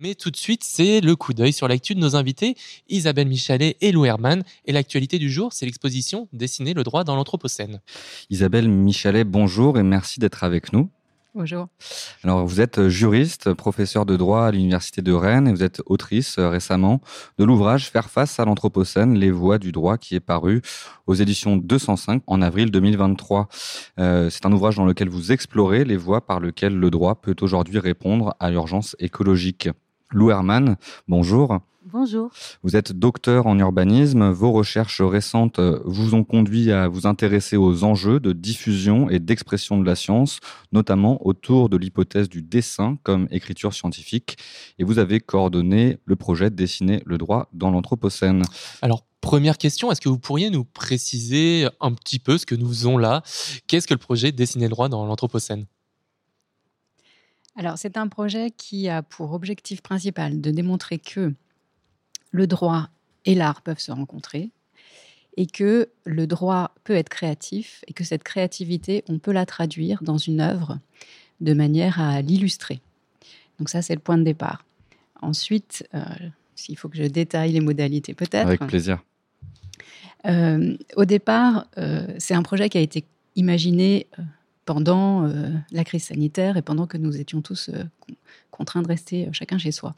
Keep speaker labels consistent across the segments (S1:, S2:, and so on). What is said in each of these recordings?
S1: Mais tout de suite, c'est le coup d'œil sur l'actu de nos invités, Isabelle Michalet et Lou Herman. Et l'actualité du jour, c'est l'exposition Dessiner le droit dans l'Anthropocène.
S2: Isabelle Michalet, bonjour et merci d'être avec nous.
S3: Bonjour.
S2: Alors, vous êtes juriste, professeur de droit à l'Université de Rennes et vous êtes autrice euh, récemment de l'ouvrage Faire face à l'Anthropocène, les voies du droit qui est paru aux éditions 205 en avril 2023. Euh, c'est un ouvrage dans lequel vous explorez les voies par lesquelles le droit peut aujourd'hui répondre à l'urgence écologique. Lou Herman, bonjour.
S3: Bonjour.
S2: Vous êtes docteur en urbanisme. Vos recherches récentes vous ont conduit à vous intéresser aux enjeux de diffusion et d'expression de la science, notamment autour de l'hypothèse du dessin comme écriture scientifique. Et vous avez coordonné le projet Dessiner le droit dans l'Anthropocène.
S1: Alors, première question, est-ce que vous pourriez nous préciser un petit peu ce que nous faisons là? Qu'est-ce que le projet Dessiner le droit dans l'Anthropocène?
S3: Alors, c'est un projet qui a pour objectif principal de démontrer que le droit et l'art peuvent se rencontrer et que le droit peut être créatif et que cette créativité, on peut la traduire dans une œuvre de manière à l'illustrer. Donc ça, c'est le point de départ. Ensuite, euh, s'il faut que je détaille les modalités, peut-être.
S2: Avec plaisir.
S3: Euh, au départ, euh, c'est un projet qui a été imaginé pendant euh, la crise sanitaire et pendant que nous étions tous euh, contraints de rester euh, chacun chez soi.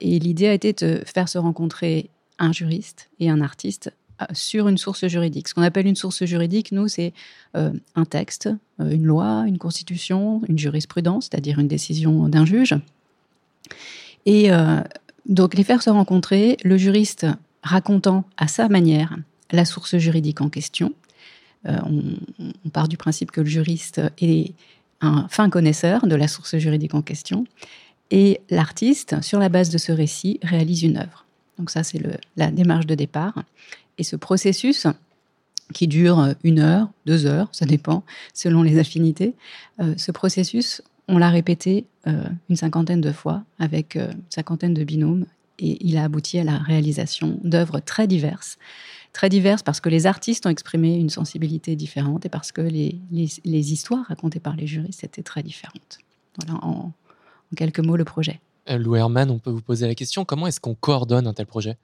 S3: Et l'idée a été de faire se rencontrer un juriste et un artiste sur une source juridique. Ce qu'on appelle une source juridique, nous, c'est un texte, une loi, une constitution, une jurisprudence, c'est-à-dire une décision d'un juge. Et donc les faire se rencontrer, le juriste racontant à sa manière la source juridique en question, euh, on, part du principe que le juriste est un fin connaisseur de la source juridique en question, et l'artiste, sur la base de ce récit, réalise une œuvre. Donc ça, c'est la démarche de départ. Et ce processus, qui dure une heure, deux heures, ça dépend selon les affinités, euh, ce processus, on l'a répété euh, une cinquantaine de fois avec une cinquantaine de binômes, et il a abouti à la réalisation d'œuvres très diverses très diverses parce que les artistes ont exprimé une sensibilité différente et parce que les, les, histoires racontées par les juristes étaient très différentes. Voilà en, quelques mots le projet.
S1: Euh, Lou Herman, on peut vous poser la question, comment est-ce qu'on coordonne un tel projet?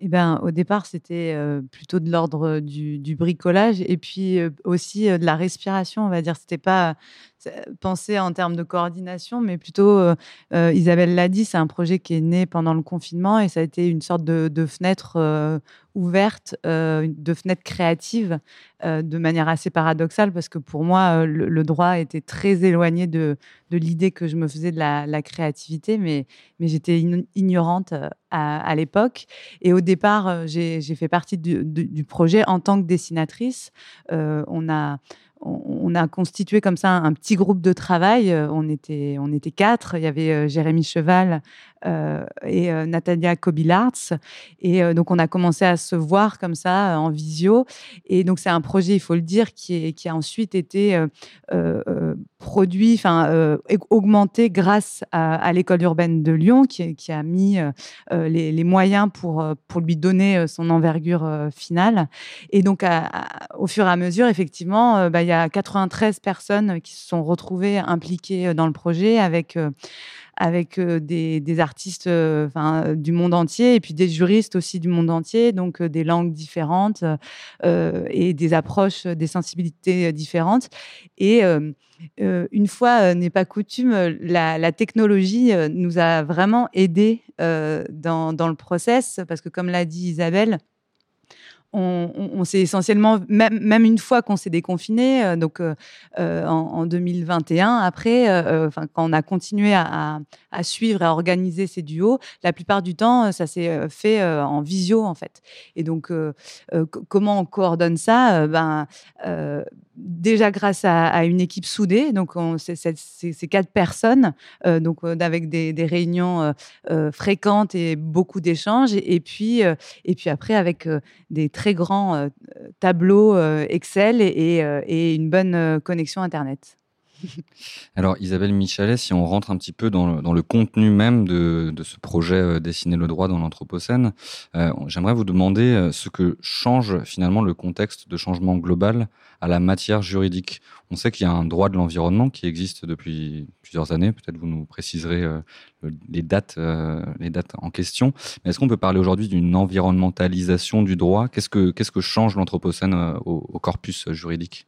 S4: Eh ben, au départ, c'était euh, plutôt de l'ordre du, du, bricolage et puis euh, aussi de la respiration, on va dire. C'était pas penser en termes de coordination, mais plutôt, Isabelle l'a dit, c'est un projet qui est né pendant le confinement et ça a été une sorte de, de fenêtre ouverte, euh, de fenêtres créatives, euh, de manière assez paradoxale, parce que pour moi, euh, le, droit était très éloigné de, l'idée que je me faisais de la, créativité, mais, mais j'étais ignorante à, l'époque. Et au départ, j'ai fait partie du, projet en tant que dessinatrice. on a a constitué comme ça un petit groupe de travail. Euh, on était, on était quatre. Il y avait euh, Jérémy Cheval euh, et Natalia Kobilarts. Et donc, on a commencé à se voir comme ça en visio. Et donc, c'est un projet, il faut le dire, qui, a ensuite été produit, enfin, augmenté grâce à, l'école urbaine de Lyon, qui, a mis les, moyens pour, pour lui donner son envergure finale. Et donc, au fur et à mesure, effectivement, bah, il y a 93 personnes qui se sont retrouvées impliquées euh, dans le projet avec euh, avec euh, des, artistes du monde entier et puis des juristes aussi du monde entier, donc des langues différentes et des approches, des sensibilités différentes. Et une fois n'est pas coutume, la, technologie nous a vraiment aidés dans, dans, le process parce que, comme l'a dit Isabelle, on, s'est essentiellement, même, une fois qu'on s'est déconfiné, euh, donc euh, euh, en, 2021, après, quand on a continué à, suivre et à organiser ces duos, la plupart du temps, ça s'est fait en visio en fait. Et donc, comment on coordonne ça Ben déjà grâce à, une équipe soudée, donc c'est quatre personnes, donc avec des, réunions fréquentes et beaucoup d'échanges, et, puis et puis après avec des très grands tableaux Excel et, une bonne connexion internet.
S2: Alors Isabelle Michalet, si on rentre un petit peu dans le, contenu même de, ce projet euh, Dessiner le droit dans l'Anthropocène, euh, j'aimerais vous demander euh, ce que change finalement le contexte de changement global à la matière juridique. On sait qu'il y a un droit de l'environnement qui existe depuis plusieurs années, peut-être vous nous préciserez les, dates, les dates en question, mais est-ce qu'on peut parler aujourd'hui d'une environnementalisation du droit? Qu'est-ce que, qu'est-ce que change l'Anthropocène au corpus juridique?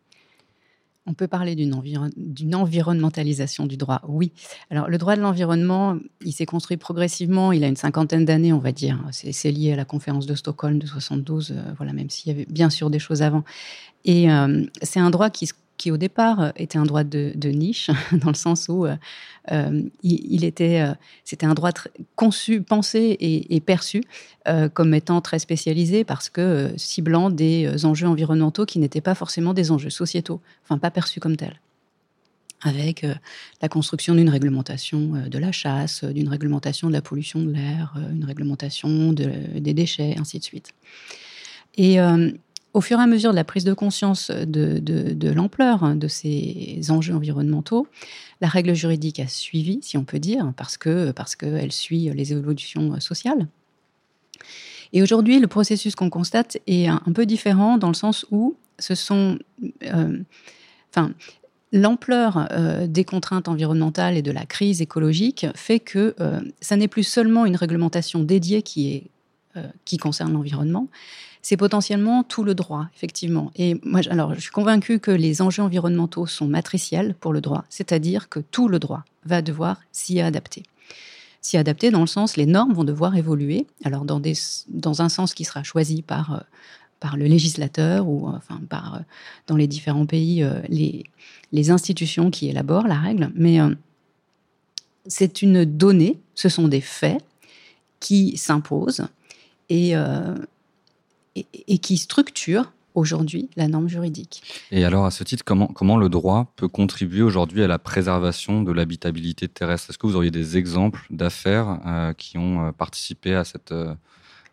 S3: On peut parler d'une environnementalisation du droit, oui. Alors, le droit de l'environnement, il s'est construit progressivement, il a une cinquantaine d'années, on va dire. C'est lié à la conférence de Stockholm de 72, euh, voilà, même s'il y avait bien sûr des choses avant. Et euh, c'est un droit qui se qui au départ euh, était un droit de, niche, dans le sens où euh, euh, il, était, c'était un droit conçu, pensé et, perçu comme étant très spécialisé parce que ciblant des enjeux environnementaux qui n'étaient pas forcément des enjeux sociétaux, enfin pas perçus comme tels avec la construction d'une réglementation de la chasse, d'une réglementation de la pollution de l'air, une réglementation des déchets, ainsi de suite. Et au fur et à mesure de la prise de conscience de, l'ampleur hein, de ces enjeux environnementaux, la règle juridique a suivi, si on peut dire, parce que parce qu'elle suit les évolutions sociales. Et aujourd'hui, le processus qu'on constate est un, peu différent dans le sens où euh, l'ampleur euh, des contraintes environnementales et de la crise écologique fait que euh, ça n'est plus seulement une réglementation dédiée qui concerne l'environnement, c'est potentiellement tout le droit, effectivement. Et moi, alors, je suis convaincue que les enjeux environnementaux sont matriciels pour le droit, c'est-à-dire que tout le droit va devoir s'y adapter. S'y adapter dans le sens, les normes vont devoir évoluer, alors dans, un sens qui sera choisi par, euh, par le législateur ou enfin par, euh, dans les différents pays, euh, les, les institutions qui élaborent la règle, mais c'est une donnée, ce sont des faits qui s'imposent et, et, qui structure aujourd'hui la norme juridique.
S2: Et alors, à ce titre, comment, comment le droit peut contribuer aujourd'hui à la préservation de l'habitabilité terrestre? Est-ce que vous auriez des exemples d'affaires euh, qui ont euh, participé à cette, euh,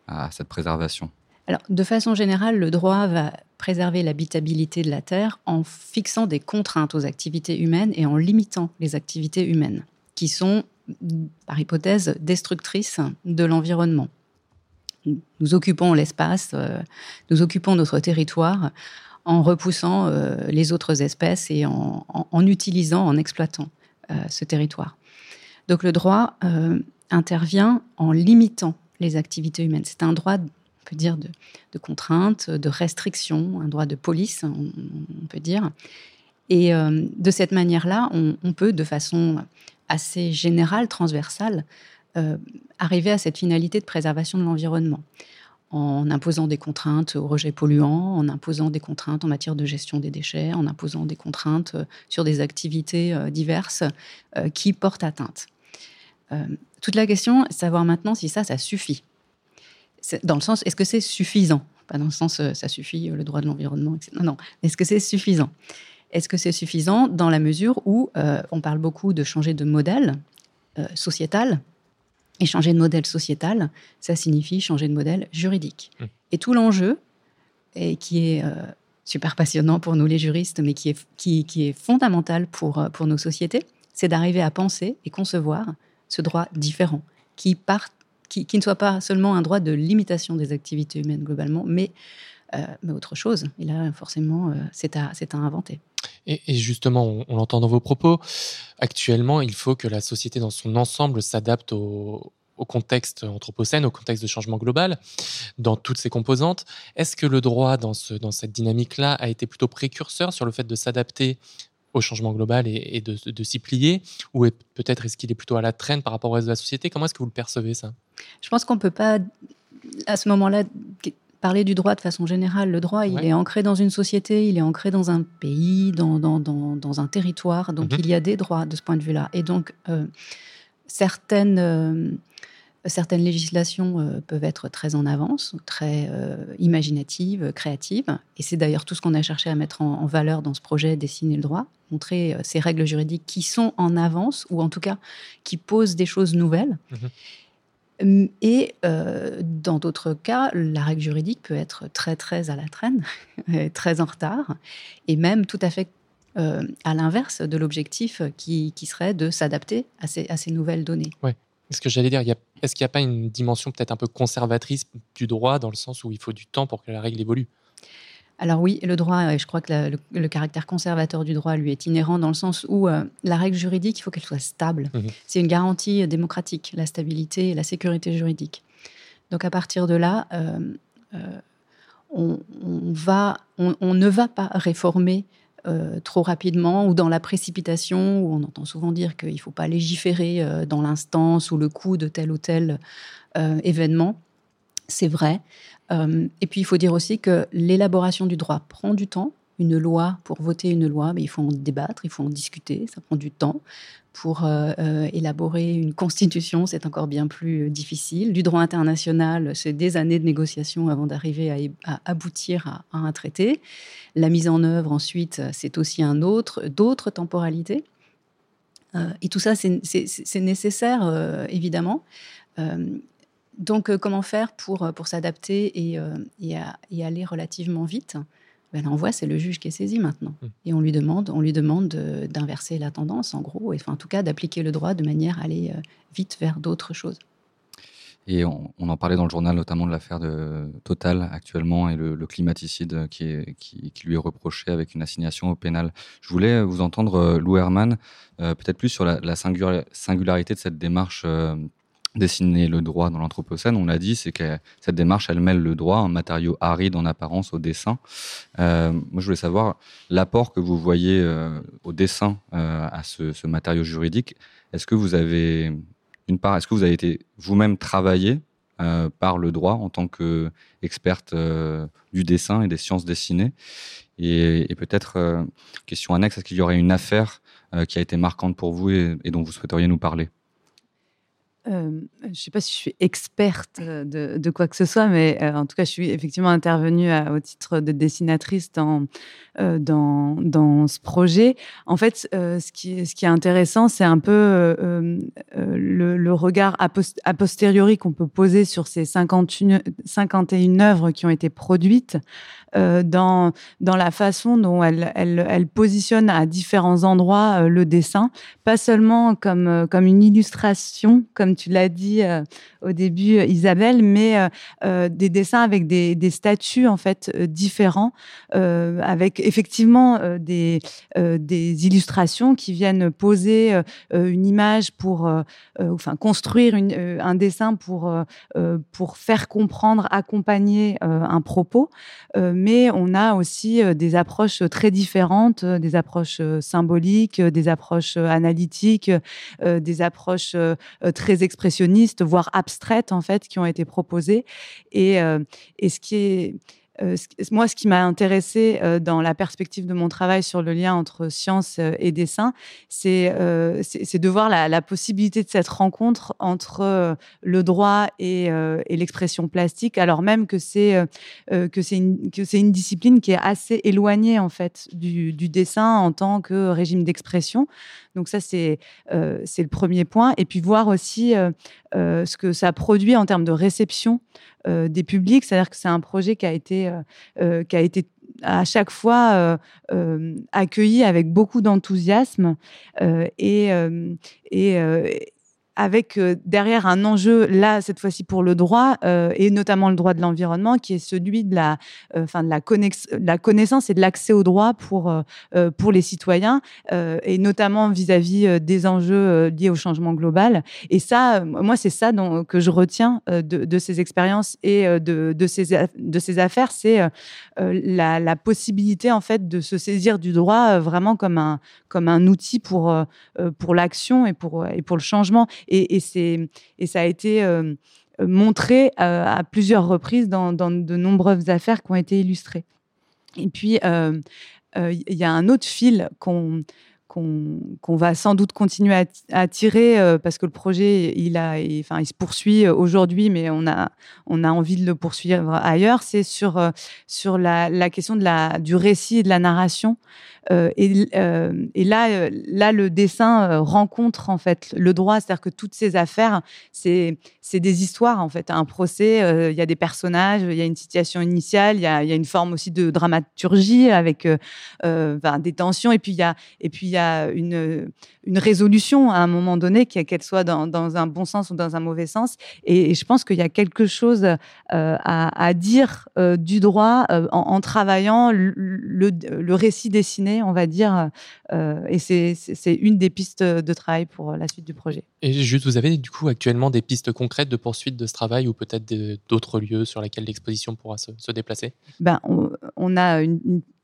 S2: à cette préservation?
S3: Alors, de façon générale, le droit va préserver l'habitabilité de la Terre en fixant des contraintes aux activités humaines et en limitant les activités humaines, qui sont, par hypothèse, destructrices de l'environnement nous occupons l'espace, euh, nous occupons notre territoire en repoussant euh, les autres espèces et en, utilisant, en exploitant euh, ce territoire. Donc le droit intervient en limitant les activités humaines. C'est un droit, on peut dire, de, contrainte, de restriction, un droit de police, on, peut dire. Et de cette manière-là, on, peut, de façon assez générale, transversale, arriver à cette finalité de préservation de l'environnement en imposant des contraintes au rejet polluant, en imposant des contraintes en matière de gestion des déchets, en imposant des contraintes euh, sur des activités euh, diverses qui portent atteinte. toute la question est de savoir maintenant si ça, ça suffit. Dans le sens, est-ce que c'est suffisant? Pas dans le sens, ça suffit, le droit de l'environnement, etc. Non, non. Est-ce que c'est suffisant? Est-ce que c'est suffisant dans la mesure où on parle beaucoup de changer de modèle sociétal et changer de modèle sociétal, ça signifie changer de modèle juridique. Mmh. Et tout l'enjeu, et qui est euh, super passionnant pour nous les juristes, mais qui est, qui, qui est fondamental pour, euh, pour nos sociétés, c'est d'arriver à penser et concevoir ce droit différent, qui, part, qui, qui, ne soit pas seulement un droit de limitation des activités humaines globalement, mais, euh, mais autre chose. Et là, forcément, c'est à, à inventer.
S1: Et, justement, on, l'entend dans vos propos, actuellement, il faut que la société dans son ensemble s'adapte au, contexte anthropocène, au contexte de changement global, dans toutes ses composantes. Est-ce que le droit, dans, ce, dans cette dynamique-là, a été plutôt précurseur sur le fait de s'adapter au changement global et, de, s'y plier Ou peut-être est-ce qu'il est plutôt à la traîne par rapport au reste de la société? Comment est-ce que vous le percevez, ça?
S3: Je pense qu'on ne peut pas, à ce moment-là, parler du droit de façon générale. Le droit, il est ancré dans une société, il est ancré dans un pays, dans, dans, dans, un territoire. Donc, mhm. il y a des droits de ce point de vue-là. Et donc, euh, certaines, euh, certaines législations euh, peuvent être très en avance, très imaginatives, créatives. Et c'est d'ailleurs tout ce qu'on a cherché à mettre en, valeur dans ce projet Dessiner le droit, montrer ces règles juridiques qui sont en avance, ou en tout cas qui posent des choses nouvelles. Mhm. Et euh, dans d'autres cas, la règle juridique peut être très très à la traîne, très en retard, et même tout à fait à l'inverse de l'objectif qui, serait de s'adapter à ces, à ces nouvelles données.
S1: Ouais. Ce que j'allais dire, est-ce qu'il n'y a pas une dimension peut-être un peu conservatrice du droit dans le sens où il faut du temps pour que la règle évolue?
S3: Alors oui, le droit, je crois que le, caractère conservateur du droit lui est inhérent dans le sens où euh, la règle juridique, il faut qu'elle soit stable. Mmh C'est une garantie démocratique, la stabilité et la sécurité juridique. Donc à partir de là, euh, euh, on, va, on, ne va pas réformer trop rapidement ou dans la précipitation, où on entend souvent dire qu'il ne faut pas légiférer dans l'instance ou le coup de tel ou tel événement. C'est vrai. Euh, et puis, il faut dire aussi que l'élaboration du droit prend du temps. Une loi, pour voter une loi, mais il faut en débattre, il faut en discuter, ça prend du temps. Pour euh, euh, élaborer une constitution, c'est encore bien plus difficile. Du droit international, c'est des années de négociation avant d'arriver à, aboutir à, un traité. La mise en œuvre, ensuite, c'est aussi un autre, d'autres temporalités. et tout ça, c'est nécessaire, évidemment. Donc, euh, comment faire pour, euh, pour s'adapter et, euh, et, aller relativement vite? Ben, L'envoi, c'est le juge qui est saisi maintenant. Mmh. Et on lui demande, on lui demande d'inverser la tendance, en gros, et, enfin, en tout cas d'appliquer le droit de manière à aller vite vers d'autres choses.
S2: Et on, en parlait dans le journal notamment de l'affaire de Total actuellement et le, climaticide qui, est, qui, lui est reproché avec une assignation au pénal. Je voulais vous entendre, Lou Herman, peut-être plus sur la, la, singularité de cette démarche dessiner le droit dans l'Anthropocène, on l'a dit, c'est que cette démarche, elle mêle le droit, un matériau aride en apparence au dessin. Euh, moi, je voulais savoir l'apport que vous voyez euh, au dessin euh, à ce, matériau juridique. Est-ce que vous avez une part, est-ce que vous avez été vous-même travaillé par le droit en tant qu'experte du dessin et des sciences dessinées? Et, peut-être, question annexe, est-ce qu'il y aurait une affaire qui a été marquante pour vous et dont vous souhaiteriez nous parler?
S4: Euh, je ne sais pas si je suis experte de, de, quoi que ce soit, mais euh, en tout cas, je suis effectivement intervenue au titre de dessinatrice dans, euh, dans, ce projet. En fait, ce, qui, est intéressant, c'est un peu le, regard a, posteriori qu'on peut poser sur ces 51, 51 œuvres qui ont été produites dans, dans la façon dont elle, elle, elle à différents endroits le dessin, pas seulement comme, comme une illustration, comme tu l'as dit euh, au début, Isabelle, mais euh, euh, des dessins avec des, des statuts en fait différents, avec effectivement des, illustrations qui viennent poser une image pour, enfin construire un dessin pour pour faire comprendre, accompagner un propos, mais on a aussi des approches très différentes, des approches symboliques, des approches analytiques, des approches très expressionnistes, voire abstraites en fait, qui ont été proposées. Et, euh, ce qui est euh, moi, ce qui m'a intéressé euh, dans la perspective de mon travail sur le lien entre science et dessin, c'est de voir la, possibilité de cette rencontre entre le droit et, l'expression plastique, alors même que c'est une, discipline qui est assez éloignée en fait du dessin en tant que régime d'expression. Donc ça, c'est euh, c'est le premier point. Et puis voir aussi euh, euh, ce que ça produit en termes de réception des publics. C'est-à-dire que c'est un projet qui a été, qui a été à chaque fois accueilli avec beaucoup d'enthousiasme et, avec euh, derrière un enjeu, là, cette fois-ci pour le droit, euh, et notamment le droit de l'environnement, qui est celui de la, euh, enfin de la, la, connaissance et de l'accès au droit pour, pour les citoyens, et notamment vis-à-vis des enjeux liés au changement global. Et ça, moi, c'est ça dont, que je retiens de, de, ces expériences et de, de, ces, de ces affaires, c'est la, la, possibilité, en fait, de se saisir du droit vraiment comme un, comme un outil pour, pour l'action et pour, et pour le changement. Et, et, et ça a été euh, montré euh, à plusieurs reprises dans, de nombreuses affaires qui ont été illustrées. Et puis, euh, il y a un autre fil qu'on qu'on va sans doute continuer à, tirer euh, parce que le projet il a enfin il se poursuit aujourd'hui mais on a on a envie de le poursuivre ailleurs. C'est sur euh, sur la, la, question de la du récit et de la narration. Euh, et, et, là là le dessin rencontre en fait le droit. C'est-à-dire que toutes ces affaires c'est c'est des histoires en fait un procès il y a des personnages il y a une situation initiale il y a, une forme aussi de dramaturgie avec ben, des tensions et puis il y a et puis y a une, résolution à un moment donné, qu'elle soit dans, un bon sens ou dans un mauvais sens. Et, je pense qu'il y a quelque chose euh, à, dire euh, du droit euh, en, travaillant le, le, récit dessiné, on va dire. et c'est une des pistes de travail pour la suite du projet.
S1: Et juste, vous avez du coup actuellement des pistes concrètes de poursuite de ce travail ou peut-être d'autres lieux sur lesquels l'exposition pourra se, déplacer?
S4: Ben, on, a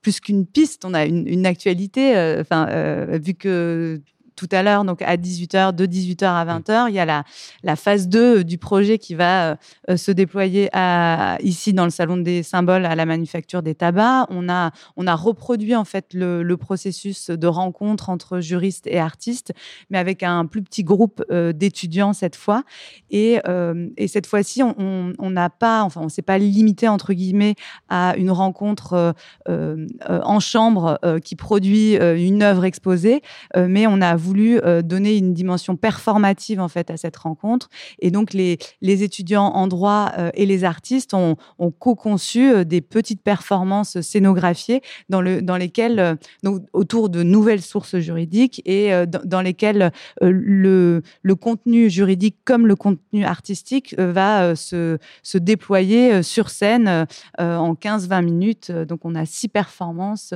S4: plus qu'une piste, on a une, actualité. Euh, euh, vu que tout à l'heure, donc à 18h, de 18h à 20h. Il y a la, la phase 2 du projet qui va euh, se déployer à, ici dans le Salon des Symboles à la manufacture des tabacs. On a, on a reproduit en fait le, le processus de rencontre entre juristes et artistes, mais avec un plus petit groupe euh, d'étudiants cette fois. Et, euh, et cette fois-ci, on n'a pas, enfin, on s'est pas limité entre guillemets à une rencontre en chambre qui produit une œuvre exposée, mais on a voulu euh, donner une dimension performative en fait à cette rencontre. Et donc les, les étudiants en droit euh, et les artistes ont, ont co-conçu euh, des petites performances scénographiées dans, le, dans lesquelles, donc, autour de nouvelles sources juridiques et dans, lesquelles le, le contenu juridique comme le contenu artistique va se, se déployer sur scène en 15-20 minutes. Donc on a six performances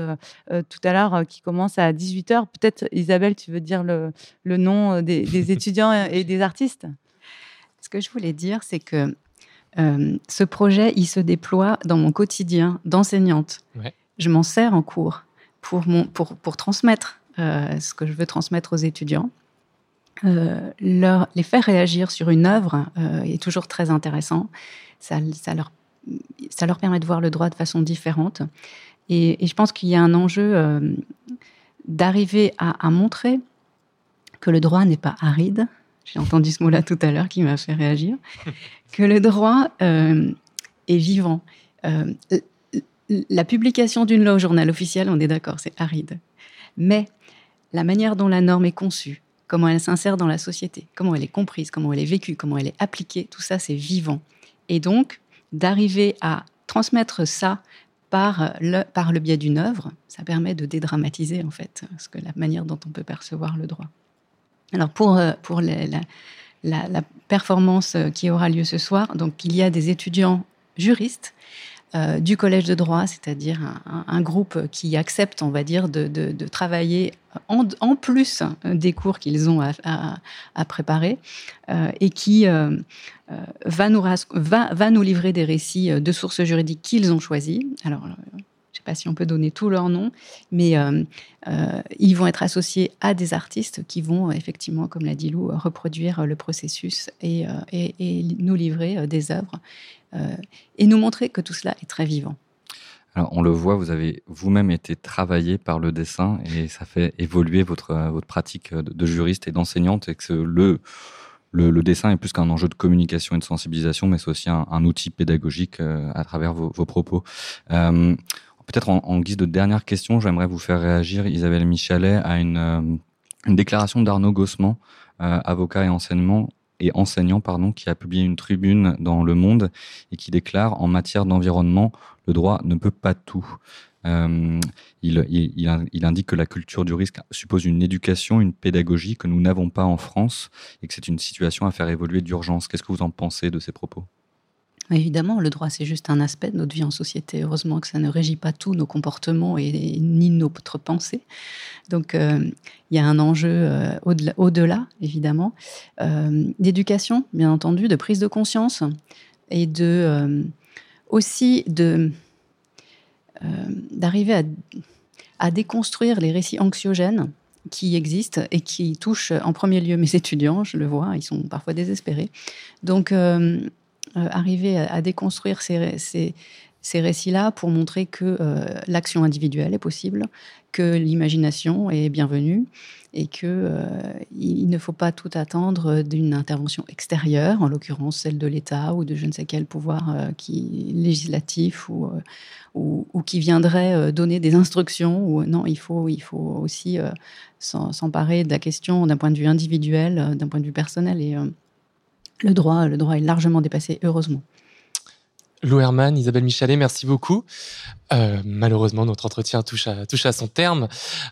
S4: tout à l'heure qui commencent à 18h. Peut-être Isabelle, tu veux dire le, nom euh, des, étudiants et des artistes
S3: Ce que je voulais dire, c'est que euh, ce projet, il se déploie dans mon quotidien d'enseignante. Je m'en sers en cours pour, mon, pour, pour transmettre euh, ce que je veux transmettre aux étudiants. leur, les faire réagir sur une œuvre est toujours très intéressant. Ça, ça, leur, ça leur permet de voir le droit de façon différente. Et, je pense qu'il y a un enjeu d'arriver à, à, montrer que le droit n'est pas aride. J'ai entendu ce mot-là tout à l'heure qui m'a fait réagir. que le droit euh, est vivant. Euh, la publication d'une loi au journal officiel, on est d'accord, c'est aride. Mais la manière dont la norme est conçue, comment elle s'insère dans la société, comment elle est comprise, comment elle est vécue, comment elle est appliquée, tout ça, c'est vivant. Et donc, d'arriver à transmettre ça par le, par le biais d'une œuvre, ça permet de dédramatiser, en fait, ce que la manière dont on peut percevoir le droit. Alors pour, euh, pour la, performance euh, qui aura lieu ce soir, donc il y a des étudiants juristes euh, du collège de droit, c'est-à-dire un, groupe qui accepte, on va dire, de, travailler en, plus des cours qu'ils ont à, préparer et qui va, nous, va, nous livrer des récits de sources juridiques qu'ils ont choisis. Alors, si on peut donner tous leurs noms, mais euh, euh, ils vont être associés à des artistes qui vont effectivement, comme l'a dit Lou, reproduire le processus et, euh, nous livrer des œuvres et nous montrer que tout cela est très vivant.
S2: Alors, on le voit, vous avez vous-même été travaillé par le dessin et ça fait évoluer votre, votre pratique de, juriste et d'enseignante et que le, le, dessin est plus qu'un enjeu de communication et de sensibilisation, mais c'est aussi un, outil pédagogique à travers vos, propos. Peut-être en, guise de dernière question, j'aimerais vous faire réagir, Isabelle Michalet, à une, euh, déclaration d'Arnaud Gossman, euh, avocat et enseignant qui a publié une tribune dans Le Monde et qui déclare en matière d'environnement, le droit ne peut pas tout. Euh, il, indique que la culture du risque suppose une éducation, une pédagogie que nous n'avons pas en France et que c'est une situation à faire évoluer d'urgence. Qu'est-ce que vous en pensez de ces propos?
S3: Évidemment, le droit, c'est juste un aspect de notre vie en société. Heureusement que ça ne régit pas tous nos comportements et, ni notre pensée. Donc, euh, il y a un enjeu euh, au-delà, évidemment, euh, d'éducation, bien entendu, de prise de conscience et de aussi d'arriver à, déconstruire les récits anxiogènes qui existent et qui touchent en premier lieu mes étudiants, je le vois, ils sont parfois désespérés. Donc, arriver à, déconstruire ces, ces récits-là pour montrer que l'action individuelle est possible, que l'imagination est bienvenue et que euh, il ne faut pas tout attendre d'une intervention extérieure, en l'occurrence celle de l'État ou de je ne sais quel pouvoir euh, qui législatif ou, euh, ou, qui viendrait donner des instructions. Non, il faut il faut aussi s'emparer de la question d'un point de vue individuel, d'un point de vue personnel le droit le droit est largement dépassé heureusement.
S1: Lou Herman, Isabelle Michalet, merci beaucoup. Euh, malheureusement, notre entretien touche à, son terme.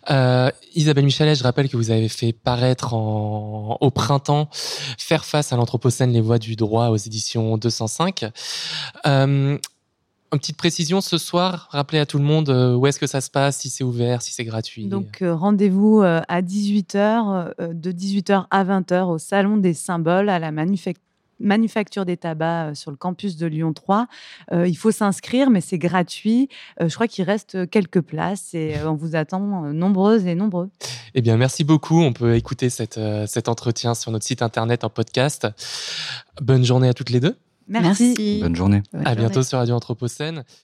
S1: Euh, Isabelle Michalet, je rappelle que vous avez fait paraître au printemps Faire face à l'Anthropocène, les voies du droit aux éditions 205. Euh, une petite précision ce soir, rappelez à tout le monde euh, où est-ce que ça se passe, si c'est ouvert, si c'est gratuit.
S4: Donc euh, rendez-vous euh, à 18h, de 18h à 20h au Salon des Symboles à la Manufacture manufacture des tabacs sur le campus de Lyon 3. Euh, il faut s'inscrire, mais c'est gratuit. Euh, je crois qu'il reste quelques places et on vous attend nombreuses et nombreux.
S1: Eh bien, merci beaucoup. On peut écouter cette, cet entretien sur notre site internet en podcast. Bonne journée à toutes les deux.
S4: Merci.
S2: Bonne journée.
S1: à bientôt sur Radio Anthropocène.